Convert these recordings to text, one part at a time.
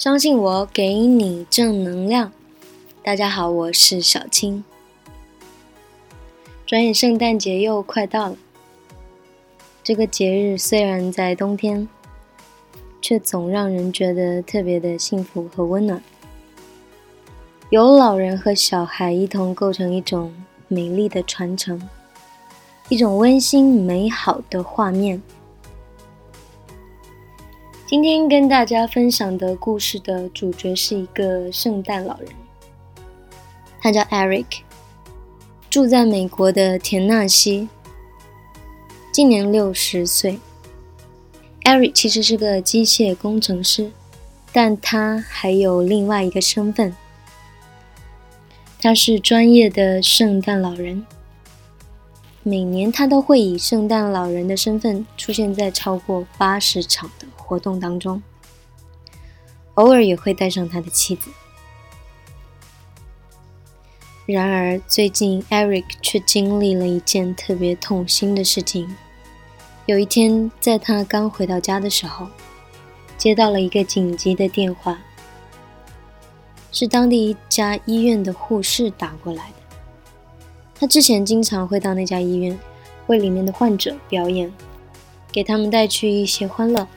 相信我，给你正能量。大家好，我是小青。转眼圣诞节又快到了，这个节日虽然在冬天，却总让人觉得特别的幸福和温暖。有老人和小孩一同构成一种美丽的传承，一种温馨美好的画面。今天跟大家分享的故事的主角是一个圣诞老人，他叫 Eric，住在美国的田纳西，今年六十岁。Eric 其实是个机械工程师，但他还有另外一个身份，他是专业的圣诞老人。每年他都会以圣诞老人的身份出现在超过八十场的活动当中，偶尔也会带上他的妻子。然而，最近 Eric 却经历了一件特别痛心的事情。有一天，在他刚回到家的时候，接到了一个紧急的电话，是当地一家医院的护士打过来的。他之前经常会到那家医院，为里面的患者表演，给他们带去一些欢乐，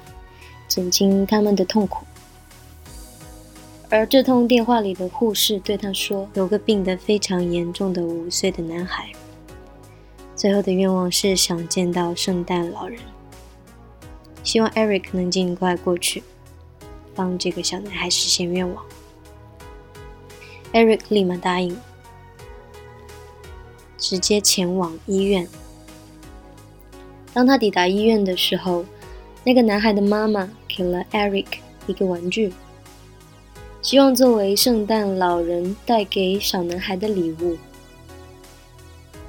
减轻他们的痛苦。而这通电话里的护士对他说：“有个病得非常严重的五岁的男孩，最后的愿望是想见到圣诞老人，希望 Eric 能尽快过去，帮这个小男孩实现愿望。”Eric 立马答应。直接前往医院。当他抵达医院的时候，那个男孩的妈妈给了 Eric 一个玩具，希望作为圣诞老人带给小男孩的礼物。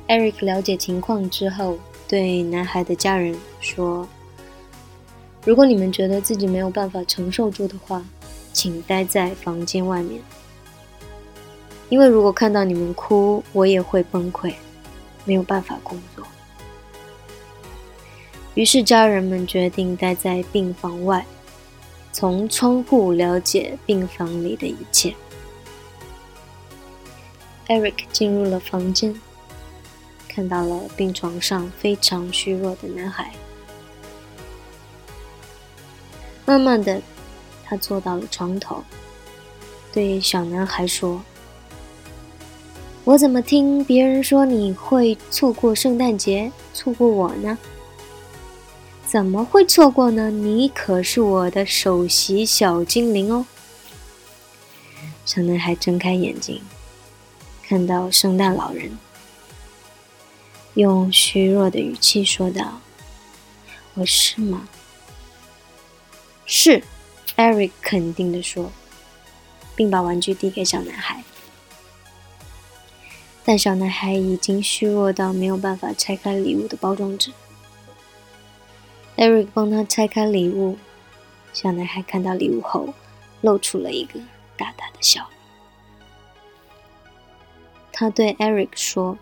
Eric 了解情况之后，对男孩的家人说：“如果你们觉得自己没有办法承受住的话，请待在房间外面。”因为如果看到你们哭，我也会崩溃，没有办法工作。于是家人们决定待在病房外，从窗户了解病房里的一切。Eric 进入了房间，看到了病床上非常虚弱的男孩。慢慢的，他坐到了床头，对小男孩说。我怎么听别人说你会错过圣诞节，错过我呢？怎么会错过呢？你可是我的首席小精灵哦！小男孩睁开眼睛，看到圣诞老人，用虚弱的语气说道：“我是吗？”是，Eric 肯定的说，并把玩具递给小男孩。但小男孩已经虚弱到没有办法拆开礼物的包装纸。Eric 帮他拆开礼物，小男孩看到礼物后，露出了一个大大的笑容。他对 Eric 说：“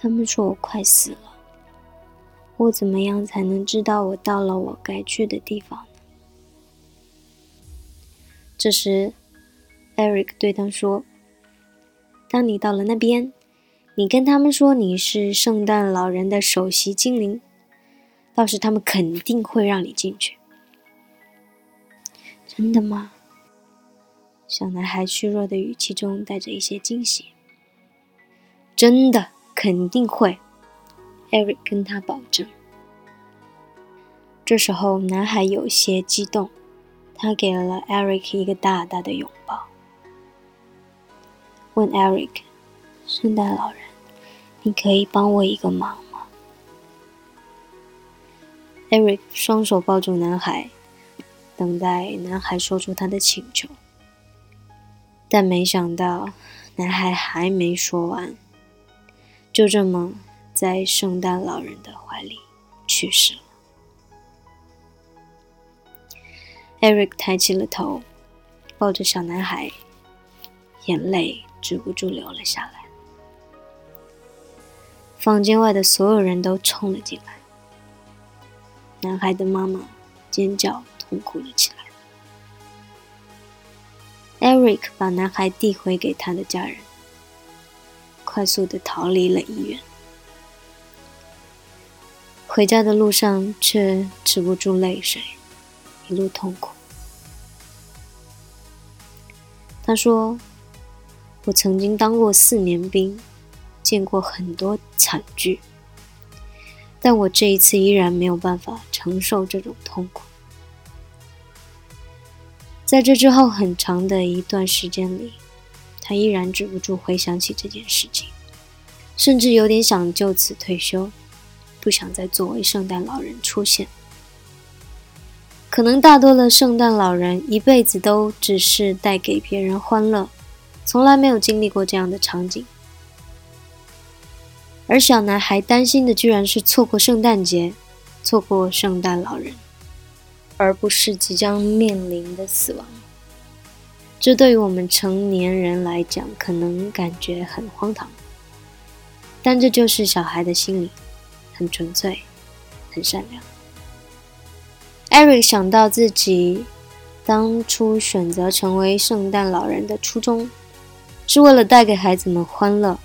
他们说我快死了，我怎么样才能知道我到了我该去的地方呢？”这时，Eric 对他说：“当你到了那边。”你跟他们说你是圣诞老人的首席精灵，到时他们肯定会让你进去。真的吗？小男孩虚弱的语气中带着一些惊喜。真的，肯定会。Eric 跟他保证。这时候，男孩有些激动，他给了 Eric 一个大大的拥抱，问 Eric。圣诞老人，你可以帮我一个忙吗？Eric 双手抱住男孩，等待男孩说出他的请求。但没想到，男孩还没说完，就这么在圣诞老人的怀里去世了。Eric 抬起了头，抱着小男孩，眼泪止不住流了下来。房间外的所有人都冲了进来，男孩的妈妈尖叫痛哭了起来。Eric 把男孩递回给他的家人，快速的逃离了医院。回家的路上却止不住泪水，一路痛苦。他说：“我曾经当过四年兵，见过很多惨剧，但我这一次依然没有办法承受这种痛苦。”在这之后很长的一段时间里，他依然止不住回想起这件事情，甚至有点想就此退休，不想再作为圣诞老人出现。可能大多的圣诞老人一辈子都只是带给别人欢乐，从来没有经历过这样的场景。而小男孩担心的居然是错过圣诞节，错过圣诞老人。而不是即将面临的死亡，这对于我们成年人来讲，可能感觉很荒唐，但这就是小孩的心理，很纯粹，很善良。Eric 想到自己当初选择成为圣诞老人的初衷，是为了带给孩子们欢乐，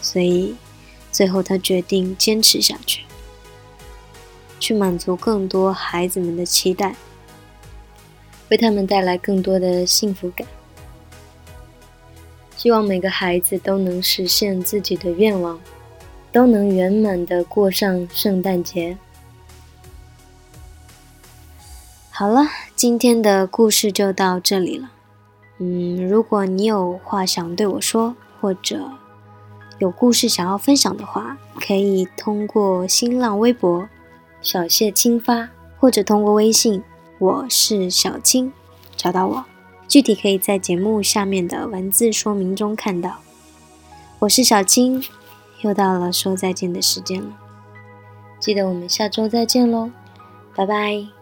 所以最后他决定坚持下去。去满足更多孩子们的期待，为他们带来更多的幸福感。希望每个孩子都能实现自己的愿望，都能圆满的过上圣诞节。好了，今天的故事就到这里了。嗯，如果你有话想对我说，或者有故事想要分享的话，可以通过新浪微博。小谢青发，或者通过微信，我是小青，找到我，具体可以在节目下面的文字说明中看到。我是小青，又到了说再见的时间了，记得我们下周再见喽，拜拜。